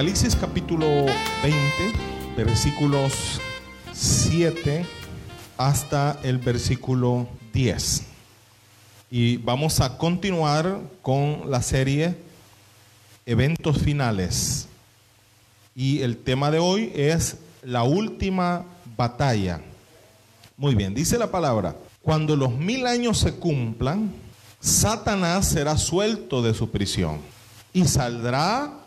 Apocalipsis capítulo 20, versículos 7 hasta el versículo 10. Y vamos a continuar con la serie Eventos Finales. Y el tema de hoy es la última batalla. Muy bien, dice la palabra, cuando los mil años se cumplan, Satanás será suelto de su prisión y saldrá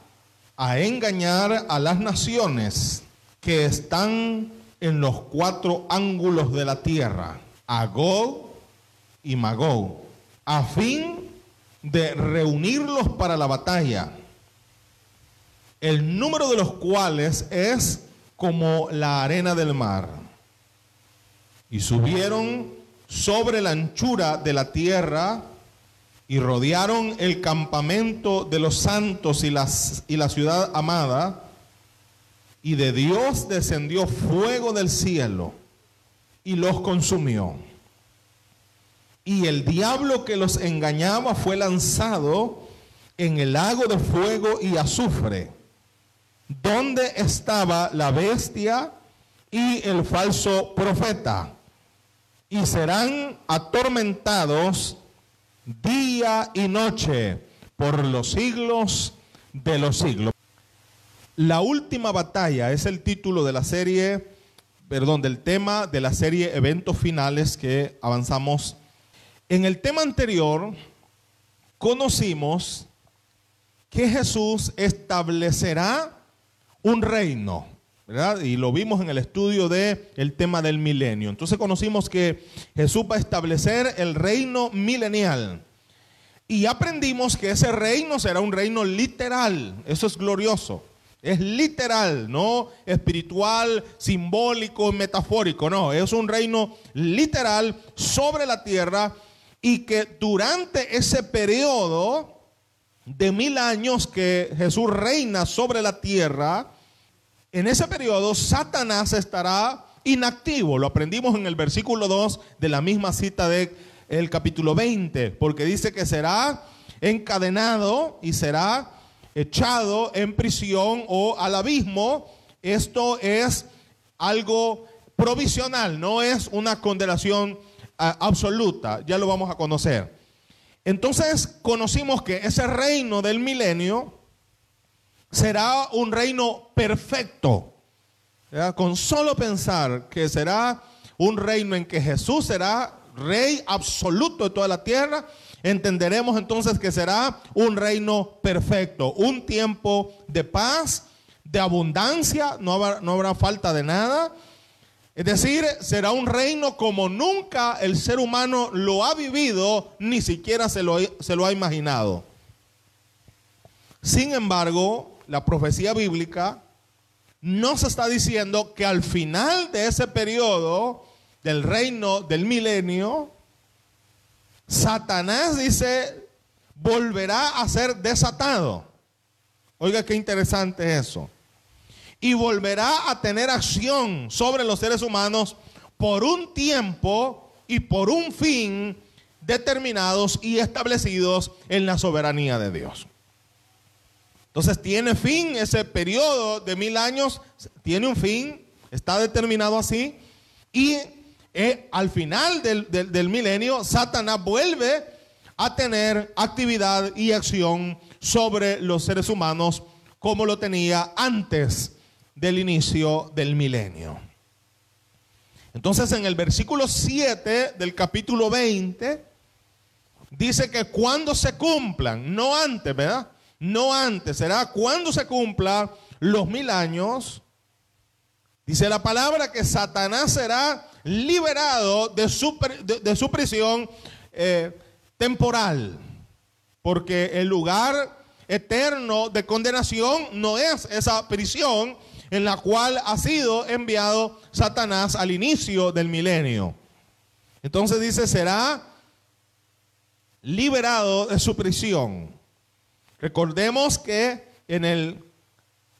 a engañar a las naciones que están en los cuatro ángulos de la tierra, Agog y Magog, a fin de reunirlos para la batalla, el número de los cuales es como la arena del mar. Y subieron sobre la anchura de la tierra y rodearon el campamento de los santos y, las, y la ciudad amada, y de Dios descendió fuego del cielo y los consumió. Y el diablo que los engañaba fue lanzado en el lago de fuego y azufre, donde estaba la bestia y el falso profeta, y serán atormentados día y noche por los siglos de los siglos. La última batalla es el título de la serie, perdón, del tema de la serie Eventos Finales que avanzamos. En el tema anterior conocimos que Jesús establecerá un reino, Y lo vimos en el estudio del el tema del milenio. Entonces conocimos que Jesús va a establecer el reino milenial. Y aprendimos que ese reino será un reino literal. Eso es glorioso. Es literal, no espiritual, simbólico, metafórico. No, es un reino literal sobre la tierra y que durante ese periodo de mil años que Jesús reina sobre la tierra, en ese periodo Satanás estará inactivo. Lo aprendimos en el versículo 2 de la misma cita de el capítulo 20, porque dice que será encadenado y será echado en prisión o al abismo. Esto es algo provisional, no es una condenación ah, absoluta, ya lo vamos a conocer. Entonces conocimos que ese reino del milenio será un reino perfecto. Con solo pensar que será un reino en que Jesús será rey absoluto de toda la tierra, entenderemos entonces que será un reino perfecto, un tiempo de paz, de abundancia, no habrá, no habrá falta de nada. Es decir, será un reino como nunca el ser humano lo ha vivido, ni siquiera se lo, se lo ha imaginado. Sin embargo, la profecía bíblica nos está diciendo que al final de ese periodo, del reino del milenio, Satanás dice, volverá a ser desatado. Oiga, qué interesante eso. Y volverá a tener acción sobre los seres humanos por un tiempo y por un fin determinados y establecidos en la soberanía de Dios. Entonces tiene fin ese periodo de mil años, tiene un fin, está determinado así, y eh, al final del, milenio, Satanás vuelve a tener actividad y acción sobre los seres humanos como lo tenía antes del inicio del milenio. Entonces en el versículo 7 del capítulo 20 dice que cuando se cumplan, no antes, ¿verdad? No antes, será cuando se cumplan los mil años, dice la palabra que Satanás será liberado de su, de, su prisión eh, temporal, porque el lugar eterno de condenación no es esa prisión en la cual ha sido enviado Satanás al inicio del milenio. Entonces dice, será liberado de su prisión. Recordemos que en el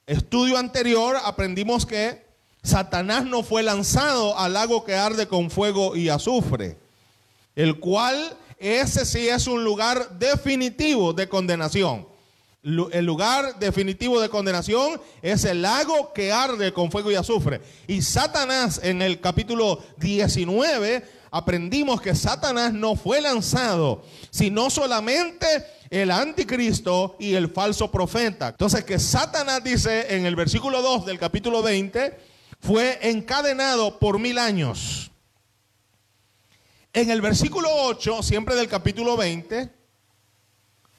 estudio anterior aprendimos que Satanás no fue lanzado al lago que arde con fuego y azufre, el cual ese sí es un lugar definitivo de condenación. El lugar definitivo de condenación es el lago que arde con fuego y azufre. Y Satanás en el capítulo 19 aprendimos que Satanás no fue lanzado, sino solamente el anticristo y el falso profeta. Entonces que Satanás dice en el versículo 2 del capítulo 20, fue encadenado por mil años. En el versículo 8, siempre del capítulo 20,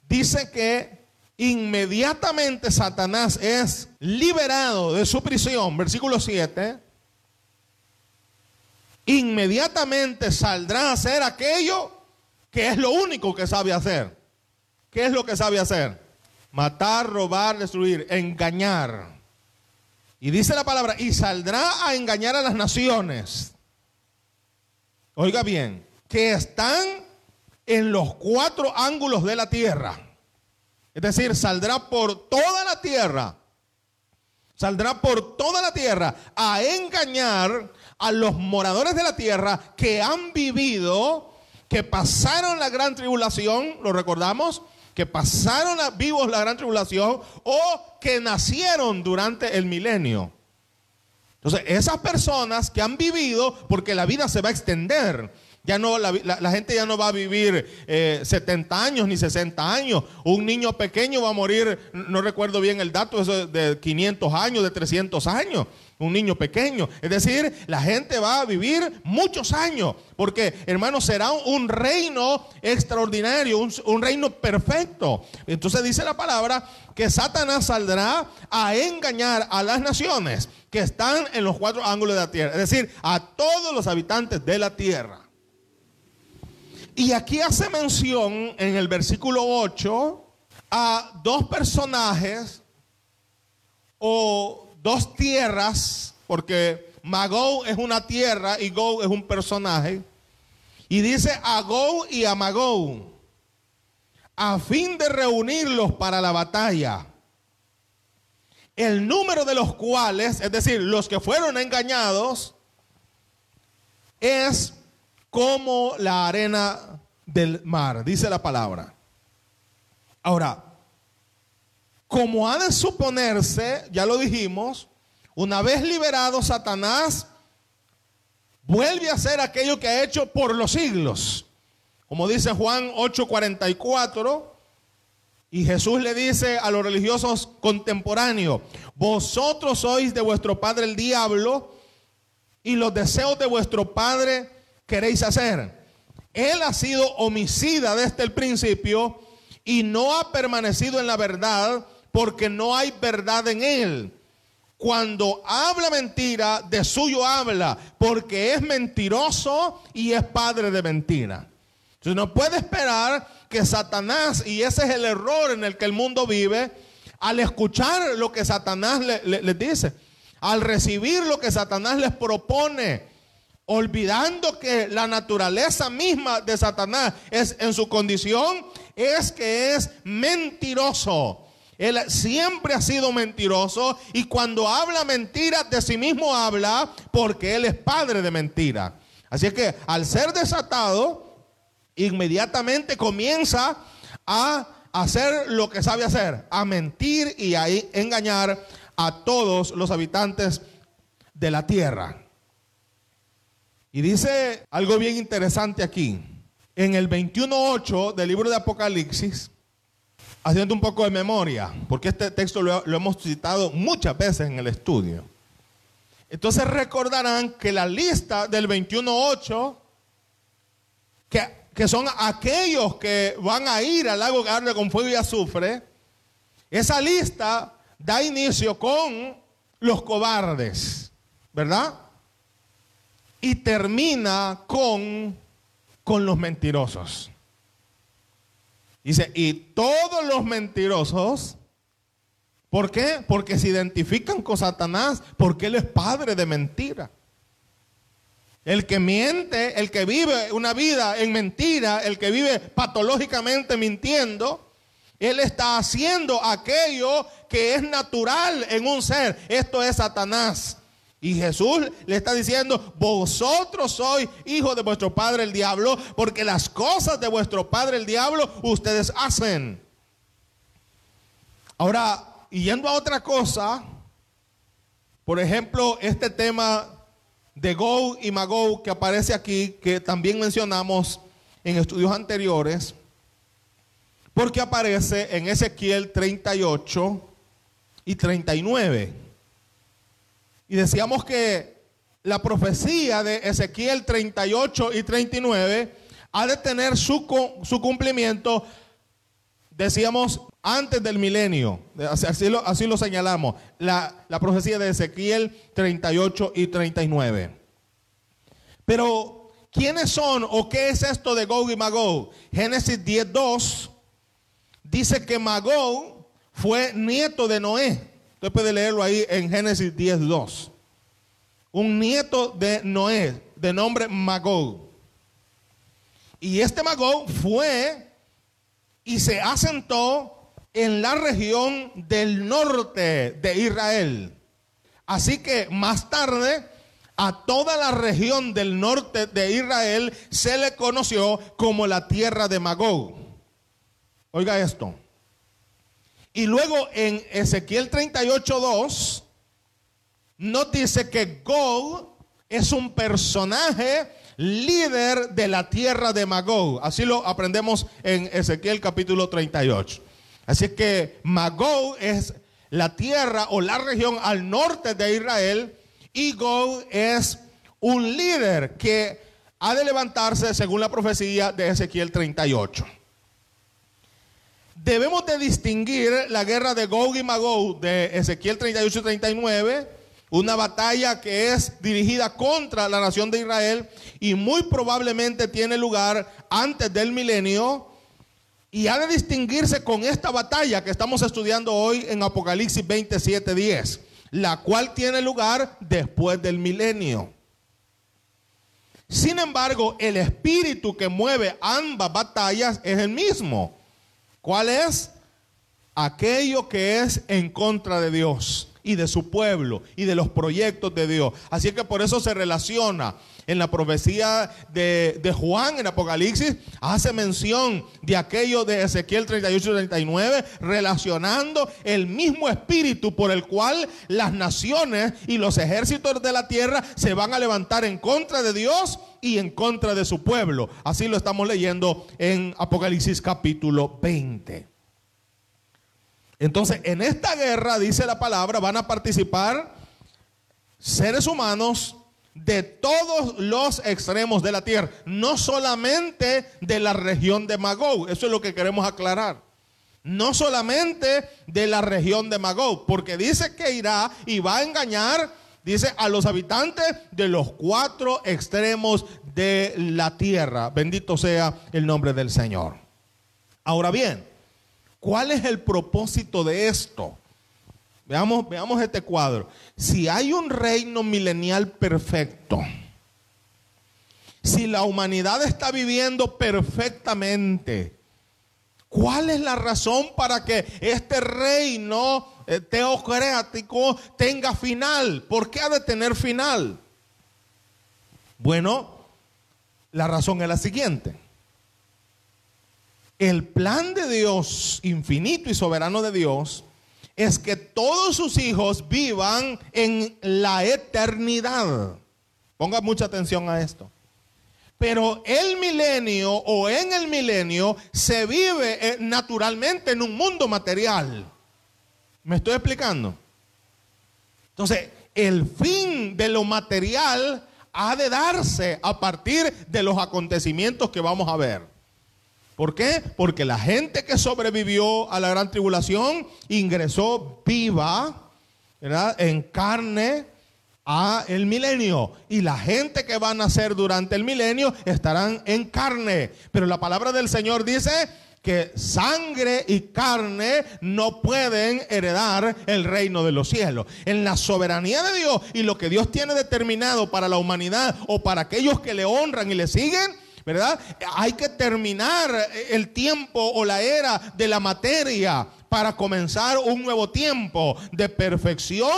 dice que inmediatamente Satanás es liberado de su prisión, versículo 7, inmediatamente saldrá a hacer aquello que es lo único que sabe hacer. ¿Qué es lo que sabe hacer? Matar, robar, destruir, engañar. Y dice la palabra, y saldrá a engañar a las naciones. Oiga bien, que están en los cuatro ángulos de la tierra. Es decir, saldrá por toda la tierra. Saldrá por toda la tierra a engañar a los moradores de la tierra que han vivido, que pasaron la gran tribulación, lo recordamos, que pasaron vivos la gran tribulación o que nacieron durante el milenio. Entonces, esas personas que han vivido, porque la vida se va a extender, ya no, la, gente ya no va a vivir 70 eh, años ni 60 años. Un niño pequeño va a morir, no recuerdo bien el dato, eso de 500 años, de 300 años. Un niño pequeño. Es decir, la gente va a vivir muchos años. Porque, hermano, será un reino extraordinario, un, un reino perfecto. Entonces dice la palabra que Satanás saldrá a engañar a las naciones que están en los cuatro ángulos de la tierra. Es decir, a todos los habitantes de la tierra. Y aquí hace mención en el versículo 8 a dos personajes o dos tierras, porque Magou es una tierra y Gou es un personaje. Y dice a Gou y a Magou, a fin de reunirlos para la batalla. El número de los cuales, es decir, los que fueron engañados, es como la arena del mar, dice la palabra. Ahora, como ha de suponerse, ya lo dijimos, una vez liberado Satanás, vuelve a hacer aquello que ha hecho por los siglos. Como dice Juan 8:44, y Jesús le dice a los religiosos contemporáneos, vosotros sois de vuestro padre el diablo, y los deseos de vuestro padre queréis hacer. Él ha sido homicida desde el principio y no ha permanecido en la verdad porque no hay verdad en él. Cuando habla mentira, de suyo habla, porque es mentiroso y es padre de mentira. Entonces no puede esperar que Satanás, y ese es el error en el que el mundo vive, al escuchar lo que Satanás les le, dice, al recibir lo que Satanás les propone, olvidando que la naturaleza misma de Satanás es en su condición es que es mentiroso. Él siempre ha sido mentiroso y cuando habla mentira de sí mismo habla porque él es padre de mentira. Así es que al ser desatado, inmediatamente comienza a hacer lo que sabe hacer, a mentir y a engañar a todos los habitantes de la tierra. Y dice algo bien interesante aquí. En el 21.8 del libro de Apocalipsis, haciendo un poco de memoria, porque este texto lo, hemos citado muchas veces en el estudio. Entonces recordarán que la lista del 21.8, que, que son aquellos que van a ir al lago que arde con fuego y azufre, esa lista da inicio con los cobardes, ¿verdad? y termina con, con los mentirosos. Dice, y todos los mentirosos, ¿por qué? Porque se identifican con Satanás, porque él es padre de mentira. El que miente, el que vive una vida en mentira, el que vive patológicamente mintiendo, él está haciendo aquello que es natural en un ser. Esto es Satanás. Y Jesús le está diciendo, vosotros sois hijos de vuestro padre el diablo, porque las cosas de vuestro padre el diablo ustedes hacen. Ahora, yendo a otra cosa, por ejemplo, este tema de Go y Magog que aparece aquí, que también mencionamos en estudios anteriores, porque aparece en Ezequiel 38 y 39. Y decíamos que la profecía de Ezequiel 38 y 39 ha de tener su, su cumplimiento, decíamos, antes del milenio. Así lo, así lo señalamos. La, la, profecía de Ezequiel 38 y 39. Pero, ¿quiénes son o qué es esto de Gog y Magog? Génesis 10.2 dice que Magog fue nieto de Noé. Usted puede leerlo ahí en Génesis 10.2. Un nieto de Noé, de nombre Magog. Y este Magog fue y se asentó en la región del norte de Israel. Así que más tarde a toda la región del norte de Israel se le conoció como la tierra de Magog. Oiga esto. Y luego en Ezequiel 38.2 nos dice que Gog es un personaje líder de la tierra de Magog. Así lo aprendemos en Ezequiel capítulo 38. Así que Magog es la tierra o la región al norte de Israel y Gog es un líder que ha de levantarse según la profecía de Ezequiel 38. Debemos de distinguir la guerra de Gog y Magog de Ezequiel 38 y 39 una batalla que es dirigida contra la nación de Israel y muy probablemente tiene lugar antes del milenio. Y ha de distinguirse con esta batalla que estamos estudiando hoy en Apocalipsis 27:10, la cual tiene lugar después del milenio. Sin embargo, el espíritu que mueve ambas batallas es el mismo. ¿Cuál es? Aquello que es en contra de Dios y de su pueblo y de los proyectos de Dios. Así que por eso se relaciona en la profecía de, Juan en Apocalipsis, hace mención de aquello de Ezequiel 38 y 39, relacionando el mismo espíritu por el cual las naciones y los ejércitos de la tierra se van a levantar en contra de Dios y en contra de su pueblo. Así lo estamos leyendo en Apocalipsis capítulo 20. Entonces, en esta guerra, dice la palabra, van a participar seres humanos de todos los extremos de la tierra, no solamente de la región de Magog, eso es lo que queremos aclarar. No solamente de la región de Magog, porque dice que irá y va a engañar, dice, a los habitantes de los cuatro extremos de la tierra. Bendito sea el nombre del Señor. Ahora bien, ¿Cuál es el propósito de esto? Veamos, veamos este cuadro. Si hay un reino milenial perfecto, si la humanidad está viviendo perfectamente, ¿cuál es la razón para que este reino eh, teocrático tenga final? ¿Por qué ha de tener final? Bueno, la razón es la siguiente. El plan de Dios, infinito y soberano de Dios, es que todos sus hijos vivan en la eternidad. Ponga mucha atención a esto. Pero el milenio o en el milenio se vive eh, naturalmente en un mundo material. ¿Me estoy explicando? Entonces, el fin de lo material ha de darse a partir de los acontecimientos que vamos a ver. ¿Por qué? Porque la gente que sobrevivió a la gran tribulación ingresó viva, ¿verdad? En carne a el milenio. Y la gente que va a nacer durante el milenio estarán en carne. Pero la palabra del Señor dice que sangre y carne no pueden heredar el reino de los cielos. En la soberanía de Dios y lo que Dios tiene determinado para la humanidad o para aquellos que le honran y le siguen, ¿verdad? Hay que terminar el tiempo o la era de la materia para comenzar un nuevo tiempo de perfección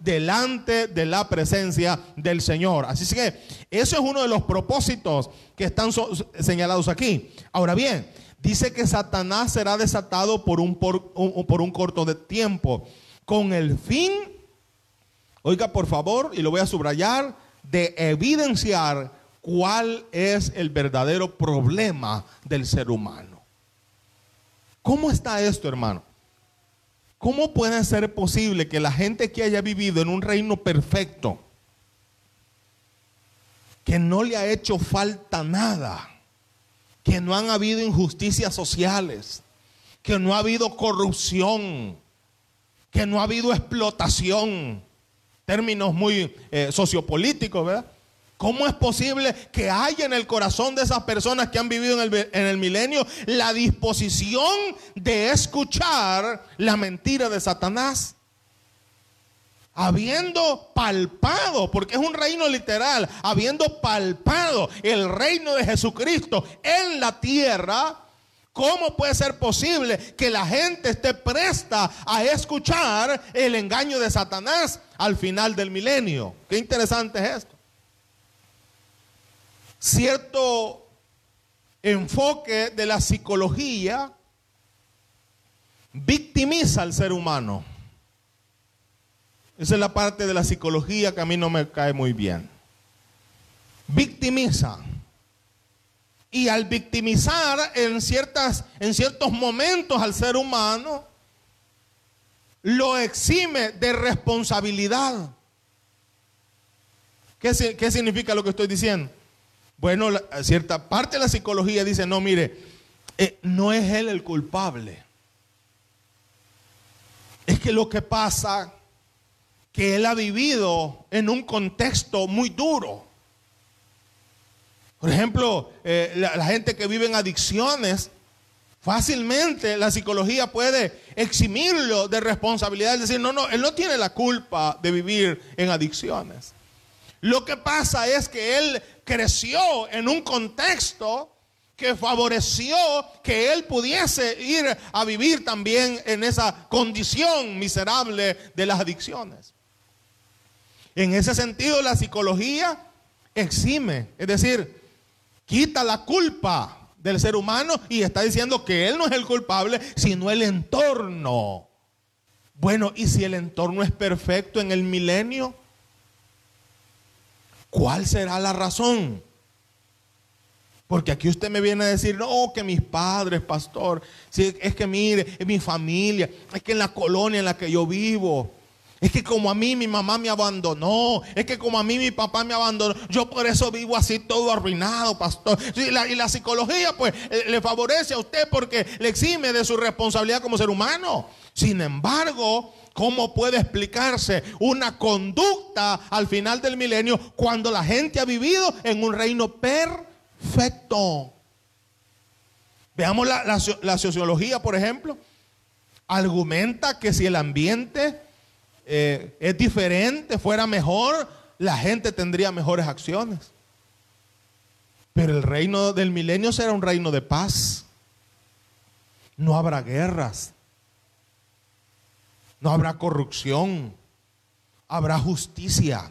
delante de la presencia del Señor. Así que eso es uno de los propósitos que están señalados aquí. Ahora bien, dice que Satanás será desatado por un, por, por un corto de tiempo, con el fin, oiga por favor, y lo voy a subrayar, de evidenciar cuál es el verdadero problema del ser humano. ¿Cómo está esto, hermano? ¿Cómo puede ser posible que la gente que haya vivido en un reino perfecto, que no le ha hecho falta nada, que no han habido injusticias sociales, que no ha habido corrupción, que no ha habido explotación, términos muy eh, sociopolíticos, ¿verdad? ¿Cómo es posible que haya en el corazón de esas personas que han vivido en el, en el, milenio la disposición de escuchar la mentira de Satanás? Habiendo palpado, porque es un reino literal, habiendo palpado el reino de Jesucristo en la tierra, ¿Cómo puede ser posible que la gente esté presta a escuchar el engaño de Satanás al final del milenio? Qué interesante es esto. Cierto enfoque de la psicología victimiza al ser humano. Esa es la parte de la psicología que a mí no me cae muy bien. Victimiza. Y al victimizar en, ciertas, en ciertos momentos al ser humano, lo exime de responsabilidad. ¿Qué, qué significa lo que estoy diciendo? Bueno, cierta parte de la psicología dice, no, mire, eh, no es él el culpable. Es que lo que pasa, que él ha vivido en un contexto muy duro. Por ejemplo, eh, la, gente que vive en adicciones, fácilmente la psicología puede eximirlo de responsabilidad, es decir, no, no, él no tiene la culpa de vivir en adicciones. Lo que pasa es que él creció en un contexto que favoreció que él pudiese ir a vivir también en esa condición miserable de las adicciones. En ese sentido, la psicología exime, es decir, quita la culpa del ser humano y está diciendo que él no es el culpable, sino el entorno. Bueno, ¿y si el entorno es perfecto en el milenio? ¿Cuál será la razón? Porque aquí usted me viene a decir, no, que mis padres, pastor, si es que mire, es mi familia, es que en la colonia en la que yo vivo, es que como a mí mi mamá me abandonó. Es que como a mí mi papá me abandonó. Yo por eso vivo así todo arruinado, pastor. Y la, y la psicología pues eh, le favorece a usted porque le exime de su responsabilidad como ser humano. Sin embargo, ¿cómo puede explicarse una conducta al final del milenio cuando la gente ha vivido en un reino perfecto? Veamos la, la sociología, por ejemplo. Argumenta que si el ambiente eh, es diferente, fuera mejor, la gente tendría mejores acciones. Pero el reino del milenio será un reino de paz. No habrá guerras. No habrá corrupción. Habrá justicia.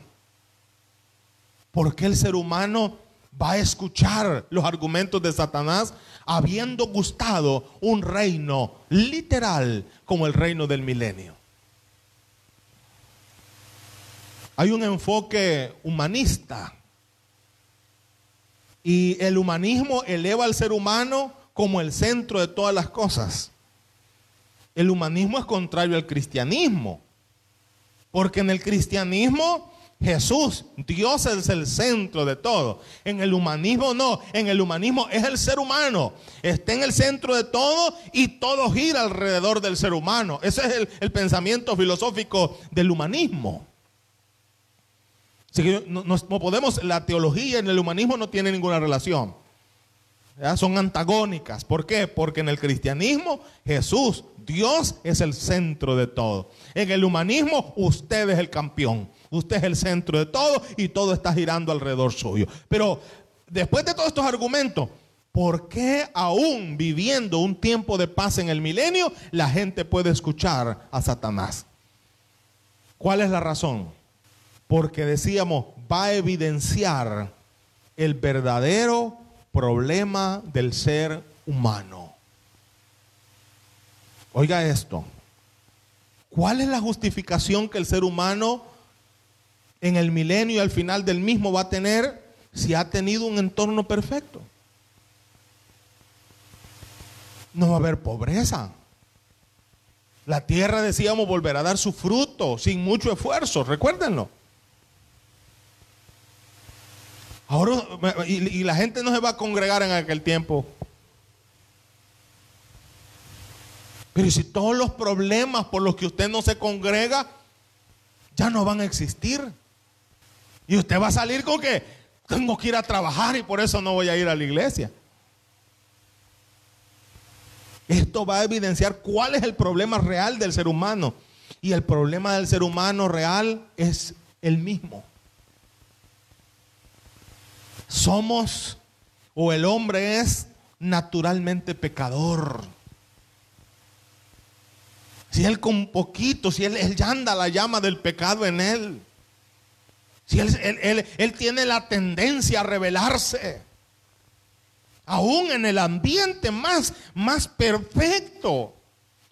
Porque el ser humano va a escuchar los argumentos de Satanás habiendo gustado un reino literal como el reino del milenio? Hay un enfoque humanista. Y el humanismo eleva al ser humano como el centro de todas las cosas. El humanismo es contrario al cristianismo. Porque en el cristianismo Jesús, Dios es el centro de todo. En el humanismo no, en el humanismo es el ser humano. Está en el centro de todo y todo gira alrededor del ser humano. Ese es el, pensamiento filosófico del humanismo no, podemos, la teología en el humanismo no tiene ninguna relación. Son antagónicas. ¿Por qué? Porque en el cristianismo Jesús, Dios es el centro de todo. En el humanismo usted es el campeón. Usted es el centro de todo y todo está girando alrededor suyo. Pero después de todos estos argumentos, ¿por qué aún viviendo un tiempo de paz en el milenio la gente puede escuchar a Satanás? ¿Cuál es la razón? porque decíamos, va a evidenciar el verdadero problema del ser humano. Oiga esto. ¿Cuál es la justificación que el ser humano en el milenio y al final del mismo va a tener si ha tenido un entorno perfecto? No va a haber pobreza. La tierra, decíamos, volverá a dar su fruto sin mucho esfuerzo. Recuérdenlo. Ahora, y, la gente no se va a congregar en aquel tiempo. Pero si todos los problemas por los que usted no se congrega ya no van a existir. Y usted va a salir con que tengo que ir a trabajar y por eso no voy a ir a la iglesia. Esto va a evidenciar cuál es el problema real del ser humano. Y el problema del ser humano real es el mismo. Somos, o el hombre es naturalmente pecador. Si él con poquito, si él, él ya anda la llama del pecado en él. Si él, él, él tiene la tendencia a rebelarse aún en el ambiente más, más perfecto.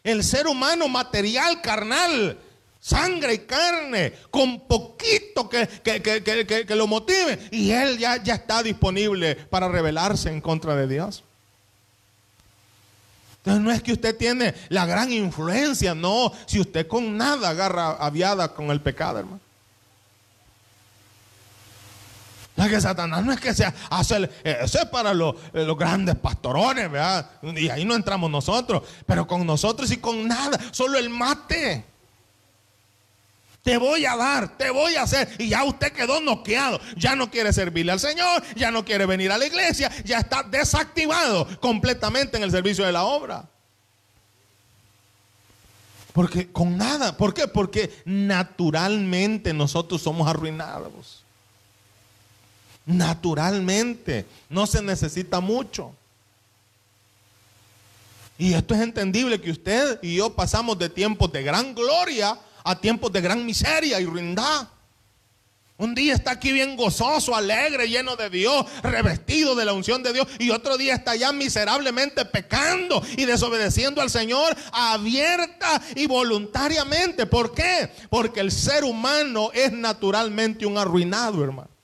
El ser humano material, carnal, sangre y carne, con poquito que, que, lo motive, y él ya, ya está disponible para rebelarse en contra de Dios. Entonces no es que usted tiene la gran influencia, no, si usted con nada agarra aviada con el pecado, hermano. No es que Satanás no es que sea, hace, eso es para los, los, grandes pastorones, ¿verdad? Y ahí no entramos nosotros, pero con nosotros y con nada, solo el mate. Te voy a dar, te voy a hacer. Y ya usted quedó noqueado. Ya no quiere servirle al Señor, ya no quiere venir a la iglesia, ya está desactivado completamente en el servicio de la obra. Porque con nada, ¿por qué? Porque naturalmente nosotros somos arruinados naturalmente. No se necesita mucho. Y esto es entendible que usted y yo pasamos de tiempos de gran gloria a tiempos de gran miseria y ruindad. Un día está aquí bien gozoso, alegre, lleno de Dios, revestido de la unción de Dios. Y otro día está ya miserablemente pecando y desobedeciendo al Señor abierta y voluntariamente. ¿Por qué? Porque el ser humano es naturalmente un arruinado, hermano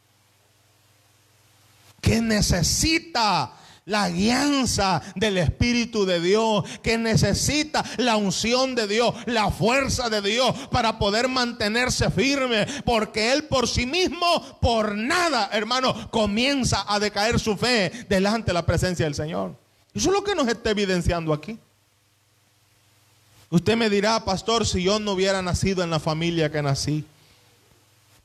que necesita la guianza del Espíritu de Dios, que necesita la unción de Dios, la fuerza de Dios para poder mantenerse firme, porque Él por sí mismo, por nada, hermano, comienza a decaer su fe delante de la presencia del Señor. Eso es lo que nos está evidenciando aquí. Usted me dirá, pastor, si yo no hubiera nacido en la familia que nací,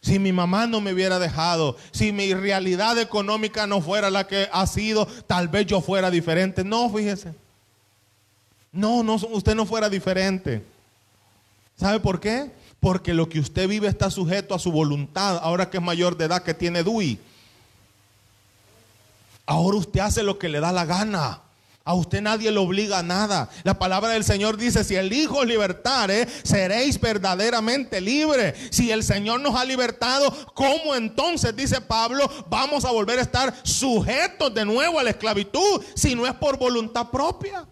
si mi mamá no me hubiera dejado, si mi realidad económica no fuera la que ha sido, tal vez yo fuera diferente. No, fíjese. No, no, usted no fuera diferente. ¿Sabe por qué? Porque lo que usted vive está sujeto a su voluntad, ahora que es mayor de edad, que tiene DUI. Ahora usted hace lo que le da la gana. A usted nadie le obliga a nada. La palabra del Señor dice, si el Hijo os libertare, seréis verdaderamente libres. Si el Señor nos ha libertado, ¿cómo entonces, dice Pablo, vamos a volver a estar sujetos de nuevo a la esclavitud si no es por voluntad propia?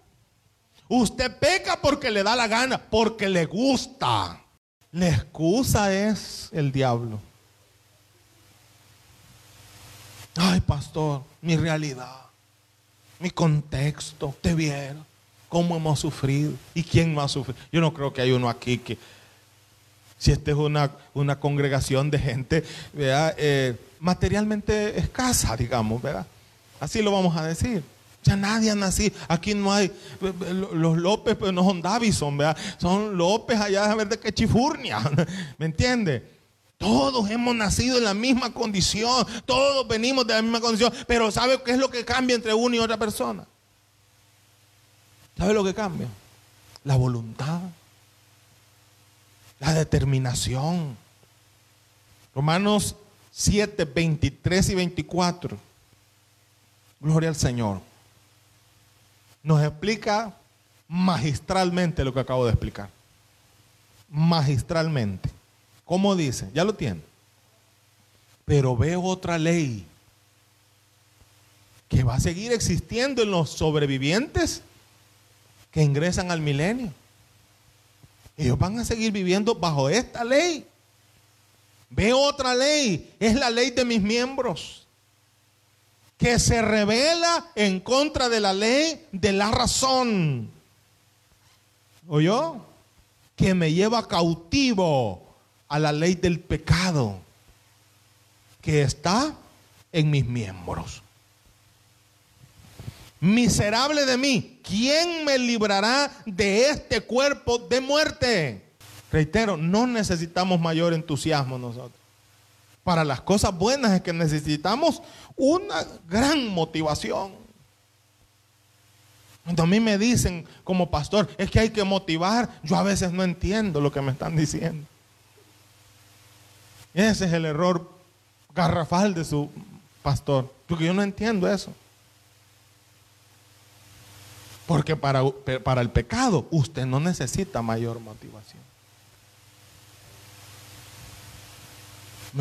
Usted peca porque le da la gana, porque le gusta. La excusa es el diablo. Ay, pastor, mi realidad mi contexto, usted viera cómo hemos sufrido y quién no ha sufrido. Yo no creo que hay uno aquí que, si esta es una, una congregación de gente eh, materialmente escasa, digamos, ¿verdad? Así lo vamos a decir. Ya nadie ha nacido. Aquí no hay. Los López pues, no son Davison, ¿verdad? Son López allá a ver de qué chifurnia. ¿Me entiende? Todos hemos nacido en la misma condición, todos venimos de la misma condición, pero ¿sabe qué es lo que cambia entre uno y otra persona? ¿Sabe lo que cambia? La voluntad, la determinación. Romanos 7, 23 y 24. Gloria al Señor. Nos explica magistralmente lo que acabo de explicar. Magistralmente. ¿Cómo dice? Ya lo tiene. Pero veo otra ley que va a seguir existiendo en los sobrevivientes que ingresan al milenio. Ellos van a seguir viviendo bajo esta ley. Ve otra ley, es la ley de mis miembros, que se revela en contra de la ley de la razón. ¿Oyó? Que me lleva cautivo a la ley del pecado que está en mis miembros. Miserable de mí, ¿quién me librará de este cuerpo de muerte? Reitero, no necesitamos mayor entusiasmo nosotros. Para las cosas buenas es que necesitamos una gran motivación. Cuando a mí me dicen como pastor, es que hay que motivar, yo a veces no entiendo lo que me están diciendo. Ese es el error garrafal de su pastor, porque yo no entiendo eso. Porque para, para el pecado usted no necesita mayor motivación.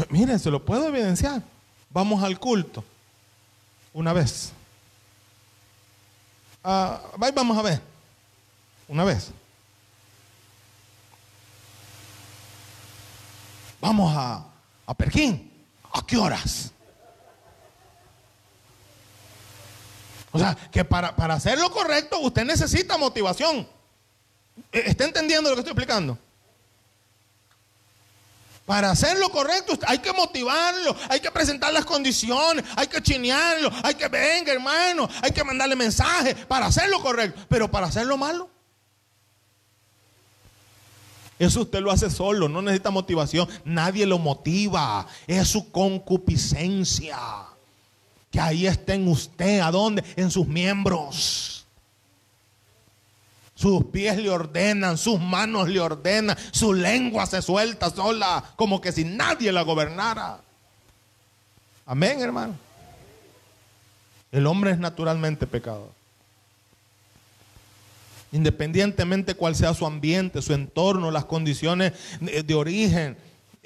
Miren, se lo puedo evidenciar. Vamos al culto. Una vez. Ah, vamos a ver. Una vez. Vamos a, a Perquín. ¿A qué horas? O sea, que para, para hacer lo correcto usted necesita motivación. ¿E-, ¿Está entendiendo lo que estoy explicando? Para hacer lo correcto hay que motivarlo, hay que presentar las condiciones, hay que chinearlo, hay que venga hermano, hay que mandarle mensajes para hacer lo correcto, pero para hacer lo malo. Eso usted lo hace solo, no necesita motivación, nadie lo motiva, es su concupiscencia. Que ahí está en usted, ¿a dónde? En sus miembros. Sus pies le ordenan, sus manos le ordenan, su lengua se suelta sola, como que si nadie la gobernara. Amén, hermano. El hombre es naturalmente pecador. Independientemente cuál sea su ambiente, su entorno, las condiciones de origen,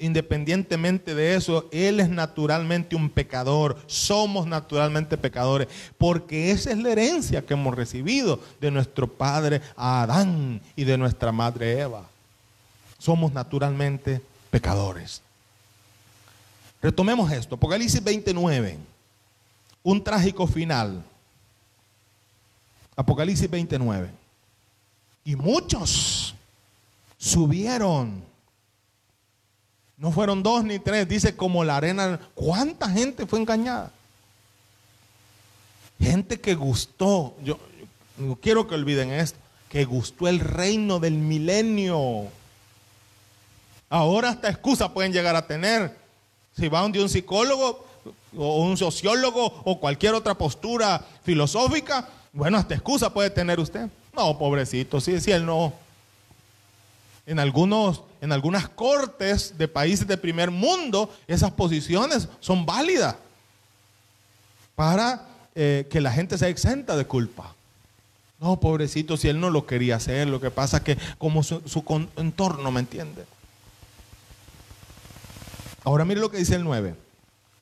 Independientemente de eso, Él es naturalmente un pecador. Somos naturalmente pecadores. Porque esa es la herencia que hemos recibido de nuestro padre Adán y de nuestra madre Eva. Somos naturalmente pecadores. Retomemos esto. Apocalipsis 29. Un trágico final. Apocalipsis 29. Y muchos subieron no fueron dos ni tres, dice como la arena. ¿Cuánta gente fue engañada? Gente que gustó, yo, no quiero que olviden esto, que gustó el reino del milenio. Ahora hasta excusa pueden llegar a tener. Si va de un psicólogo o un sociólogo o cualquier otra postura filosófica, bueno, hasta excusa puede tener usted. No, pobrecito, si, si él no, en, algunos, en algunas cortes de países de primer mundo, esas posiciones son válidas para eh, que la gente sea exenta de culpa. No, pobrecito, si él no lo quería hacer, lo que pasa es que como su, entorno, ¿me entiende? Ahora mire lo que dice el 9.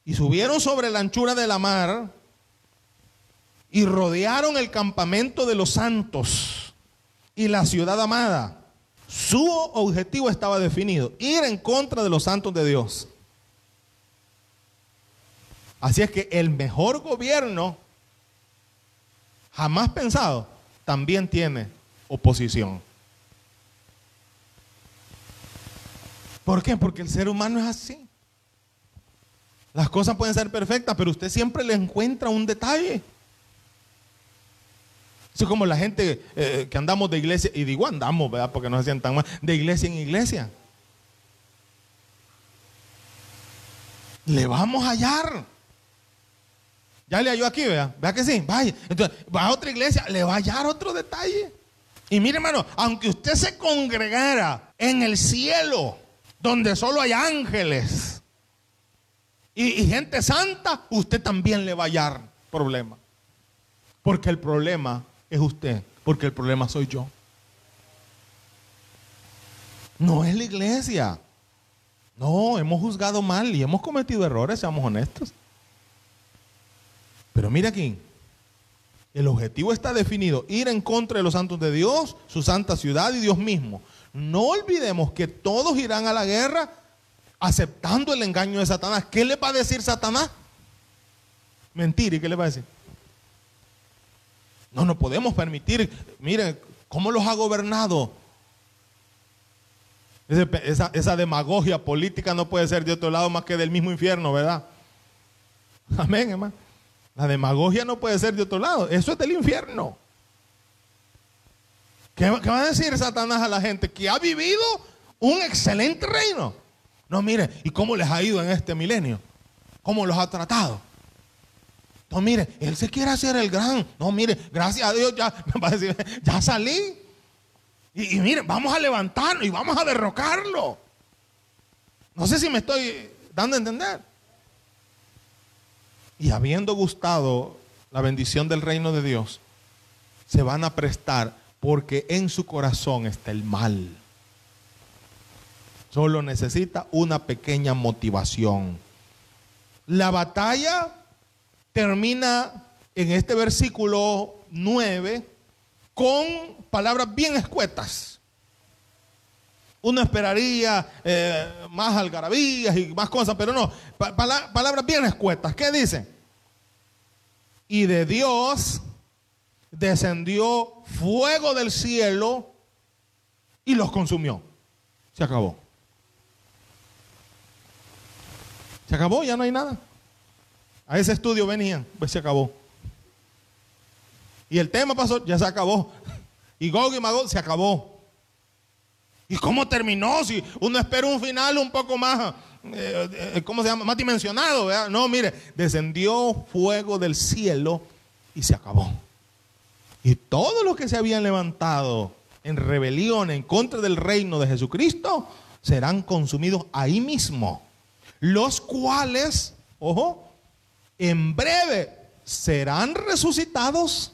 Y subieron sobre la anchura de la mar y rodearon el campamento de los santos y la ciudad amada su objetivo estaba definido, ir en contra de los santos de Dios. Así es que el mejor gobierno jamás pensado también tiene oposición. ¿Por qué? Porque el ser humano es así. Las cosas pueden ser perfectas, pero usted siempre le encuentra un detalle. Es como la gente eh, que andamos de iglesia, y digo andamos, ¿verdad? Porque no se sientan mal, de iglesia en iglesia. Le vamos a hallar. Ya le halló aquí, vea. Vea que sí, vaya. Entonces, va a otra iglesia, le va a hallar otro detalle. Y mire, hermano, aunque usted se congregara en el cielo, donde solo hay ángeles y gente santa, usted también le va a hallar problema. Porque el problema es usted, porque el problema soy yo. No es la iglesia. No, hemos juzgado mal y hemos cometido errores, seamos honestos. Pero mira aquí, El objetivo está definido, ir en contra de los santos de Dios, su santa ciudad y Dios mismo. No olvidemos que todos irán a la guerra aceptando el engaño de Satanás. ¿Qué le va a decir Satanás? Mentira, ¿y qué le va a decir? No, no podemos permitir, miren, cómo los ha gobernado. Esa, esa, demagogia política no puede ser de otro lado más que del mismo infierno, ¿verdad? Amén, hermano. La demagogia no puede ser de otro lado. Eso es del infierno. ¿Qué, va a decir Satanás a la gente? Que ha vivido un excelente reino. No, mire, ¿y cómo les ha ido en este milenio? ¿Cómo los ha tratado? No, mire, él se quiere hacer el gran. No, mire, gracias a Dios ya, ya salí. Y, y mire, vamos a levantarlo y vamos a derrocarlo. No sé si me estoy dando a entender. Y habiendo gustado la bendición del reino de Dios, se van a prestar porque en su corazón está el mal. Solo necesita una pequeña motivación. La batalla termina en este versículo 9 con palabras bien escuetas. Uno esperaría eh, más algarabías y más cosas, pero no, palabras bien escuetas. ¿Qué dice? Y de Dios descendió fuego del cielo y los consumió. Se acabó. Se acabó, ya no hay nada. A ese estudio venían, pues se acabó. Y el tema pasó, ya se acabó. Y Gog y Magog se acabó. ¿Y cómo terminó? Si uno espera un final un poco más, eh, eh, ¿cómo se llama? Más dimensionado. No, mire, descendió fuego del cielo y se acabó. Y todos los que se habían levantado en rebelión en contra del reino de Jesucristo serán consumidos ahí mismo. Los cuales, ojo, en breve serán resucitados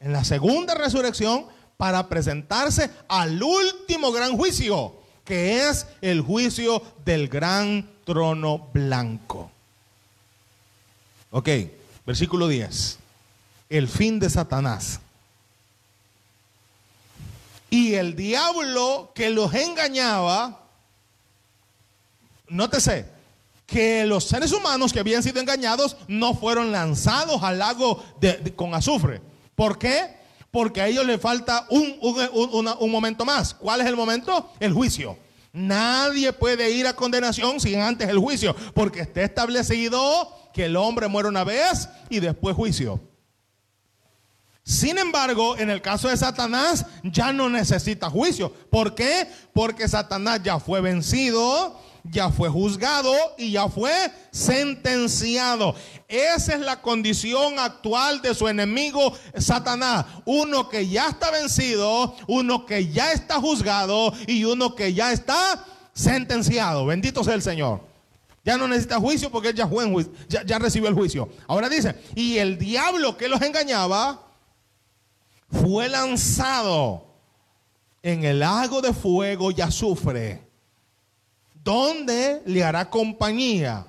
en la segunda resurrección para presentarse al último gran juicio, que es el juicio del gran trono blanco. Ok, versículo 10. El fin de Satanás. Y el diablo que los engañaba, nótese, que los seres humanos que habían sido engañados no fueron lanzados al lago con azufre. ¿Por qué? Porque a ellos les falta un, un, momento más. ¿Cuál es el momento? El juicio. Nadie puede ir a condenación sin antes el juicio, porque está establecido que el hombre muere una vez y después juicio. Sin embargo, en el caso de Satanás ya no necesita juicio. ¿Por qué? Porque Satanás ya fue vencido ya fue juzgado y ya fue sentenciado. Esa es la condición actual de su enemigo Satanás. Uno que ya está vencido, uno que ya está juzgado y uno que ya está sentenciado. Bendito sea el Señor. Ya no necesita juicio porque él ya, fue ya, ya recibió el juicio. Ahora dice, y el diablo que los engañaba fue lanzado en el lago de fuego y azufre donde le hará compañía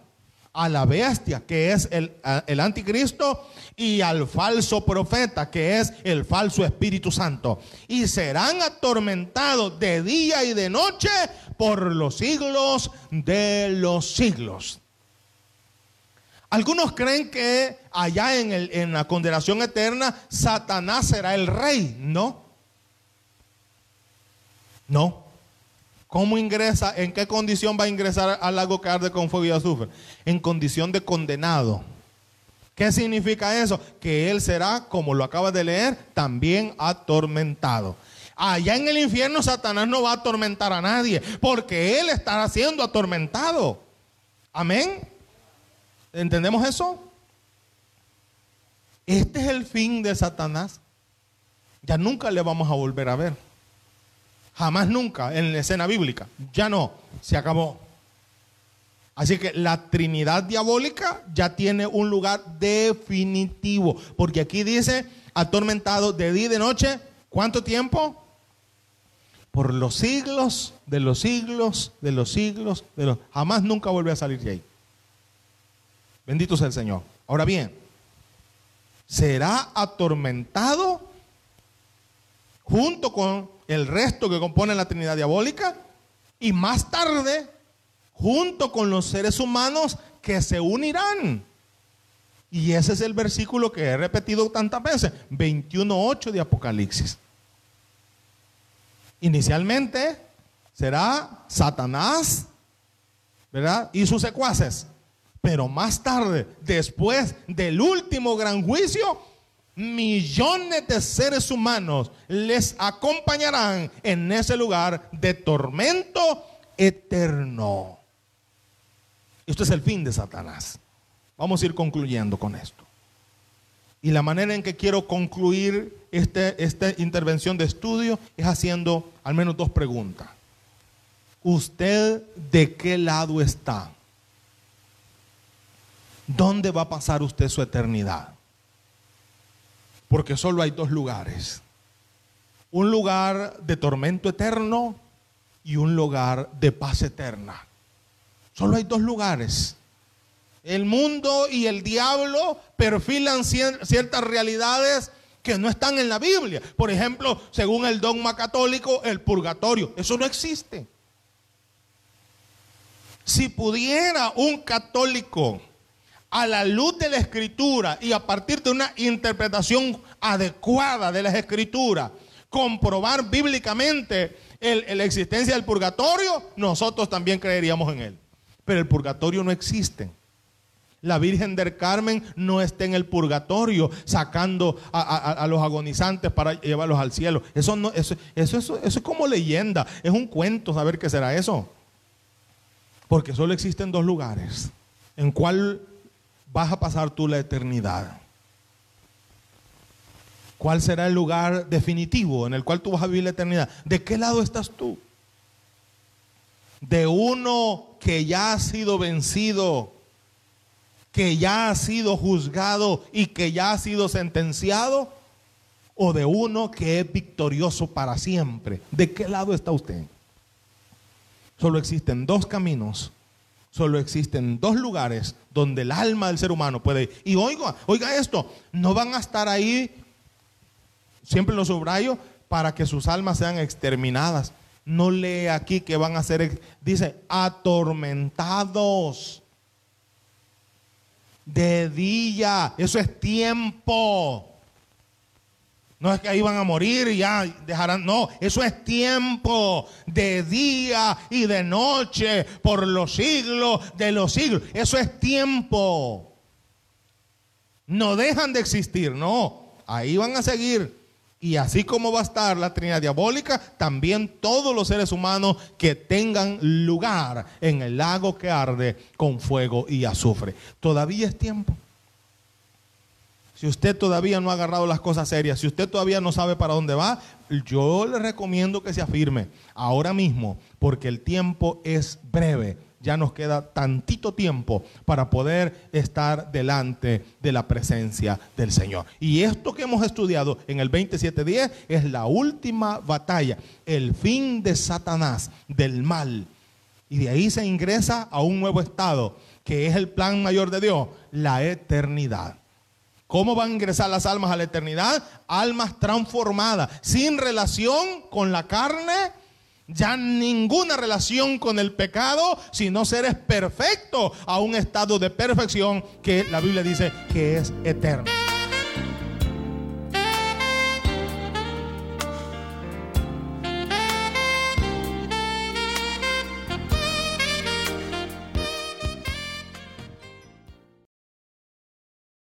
a la bestia, que es el, el, anticristo, y al falso profeta, que es el falso Espíritu Santo. Y serán atormentados de día y de noche por los siglos de los siglos. Algunos creen que allá en, el, en la condenación eterna, Satanás será el rey. No. No. ¿Cómo ingresa? ¿En qué condición va a ingresar al lago que arde con fuego y azufre? En condición de condenado. ¿Qué significa eso? Que él será, como lo acabas de leer, también atormentado. Allá en el infierno Satanás no va a atormentar a nadie, porque él estará siendo atormentado. Amén. ¿Entendemos eso? Este es el fin de Satanás. Ya nunca le vamos a volver a ver. Jamás nunca en la escena bíblica. Ya no, se acabó. Así que la Trinidad diabólica ya tiene un lugar definitivo. Porque aquí dice, atormentado de día y de noche, ¿cuánto tiempo? Por los siglos, de los siglos, de los siglos, de los... Jamás nunca vuelve a salir de ahí. Bendito sea el Señor. Ahora bien, será atormentado junto con el resto que compone la Trinidad diabólica y más tarde junto con los seres humanos que se unirán. Y ese es el versículo que he repetido tantas veces, 21.8 de Apocalipsis. Inicialmente será Satanás, ¿verdad? Y sus secuaces. Pero más tarde, después del último gran juicio, millones de seres humanos les acompañarán en ese lugar de tormento eterno. Esto es el fin de Satanás. Vamos a ir concluyendo con esto. Y la manera en que quiero concluir este, esta intervención de estudio es haciendo al menos dos preguntas. ¿Usted de qué lado está? ¿Dónde va a pasar usted su eternidad? Porque solo hay dos lugares. Un lugar de tormento eterno y un lugar de paz eterna. Solo hay dos lugares. El mundo y el diablo perfilan ciertas realidades que no están en la Biblia. Por ejemplo, según el dogma católico, el purgatorio. Eso no existe. Si pudiera un católico a la luz de la escritura y a partir de una interpretación adecuada de las escrituras, comprobar bíblicamente la existencia del purgatorio, nosotros también creeríamos en él. Pero el purgatorio no existe. La Virgen del Carmen no está en el purgatorio sacando a, los agonizantes para llevarlos al cielo. Eso, no, eso, eso, eso, eso es como leyenda, es un cuento saber qué será eso. Porque solo existen dos lugares en cuál vas a pasar tú la eternidad. ¿Cuál será el lugar definitivo en el cual tú vas a vivir la eternidad? ¿De qué lado estás tú? ¿De uno que ya ha sido vencido, que ya ha sido juzgado y que ya ha sido sentenciado? ¿O de uno que es victorioso para siempre? ¿De qué lado está usted? Solo existen dos caminos solo existen dos lugares donde el alma del ser humano puede ir. Y oiga, oiga esto, no van a estar ahí, siempre lo subrayo, para que sus almas sean exterminadas. No lee aquí que van a ser, dice, atormentados. De día, eso es tiempo. No es que ahí van a morir y ya dejarán. No, eso es tiempo de día y de noche por los siglos de los siglos. Eso es tiempo. No dejan de existir, no. Ahí van a seguir. Y así como va a estar la Trinidad diabólica, también todos los seres humanos que tengan lugar en el lago que arde con fuego y azufre. Todavía es tiempo. Si usted todavía no ha agarrado las cosas serias, si usted todavía no sabe para dónde va, yo le recomiendo que se afirme ahora mismo, porque el tiempo es breve. Ya nos queda tantito tiempo para poder estar delante de la presencia del Señor. Y esto que hemos estudiado en el 27.10 es la última batalla, el fin de Satanás, del mal. Y de ahí se ingresa a un nuevo estado, que es el plan mayor de Dios, la eternidad. ¿Cómo van a ingresar las almas a la eternidad? Almas transformadas, sin relación con la carne, ya ninguna relación con el pecado, sino seres perfectos a un estado de perfección que la Biblia dice que es eterno.